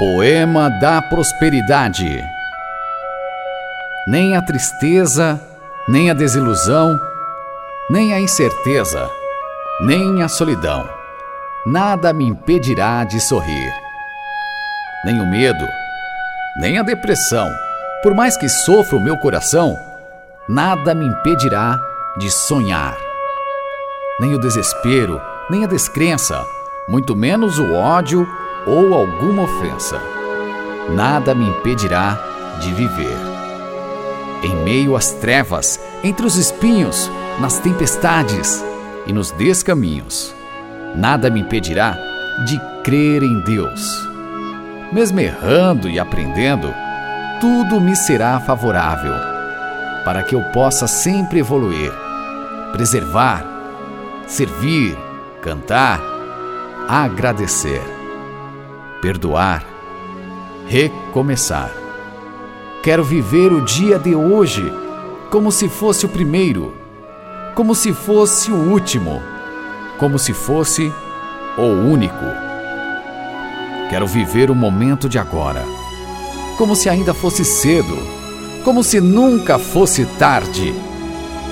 Poema da Prosperidade. Nem a tristeza, nem a desilusão, nem a incerteza, nem a solidão, nada me impedirá de sorrir. Nem o medo, nem a depressão, por mais que sofra o meu coração, nada me impedirá de sonhar. Nem o desespero, nem a descrença, muito menos o ódio ou alguma ofensa. Nada me impedirá de viver. Em meio às trevas, entre os espinhos, nas tempestades e nos descaminhos, nada me impedirá de crer em Deus. Mesmo errando e aprendendo, tudo me será favorável, para que eu possa sempre evoluir, preservar, servir, cantar, agradecer perdoar, recomeçar. Quero viver o dia de hoje como se fosse o primeiro, como se fosse o último, como se fosse o único. Quero viver o momento de agora, como se ainda fosse cedo, como se nunca fosse tarde.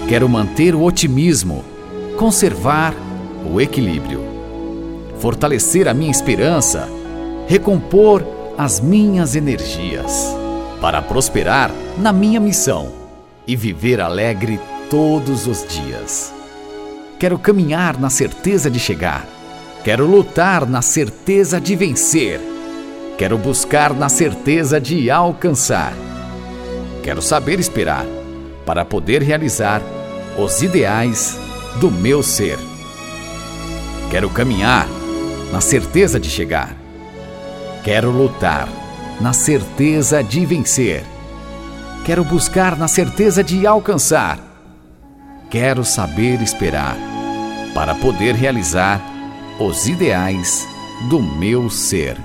Quero manter o otimismo, conservar o equilíbrio, fortalecer a minha esperança recompor as minhas energias, para prosperar na minha missão e viver alegre todos os dias. Quero caminhar na certeza de chegar, quero lutar na certeza de vencer, quero buscar na certeza de alcançar. Quero saber esperar para poder realizar os ideais do meu ser. Quero caminhar na certeza de chegar Quero lutar na certeza de vencer. Quero buscar na certeza de alcançar. Quero saber esperar para poder realizar os ideais do meu ser.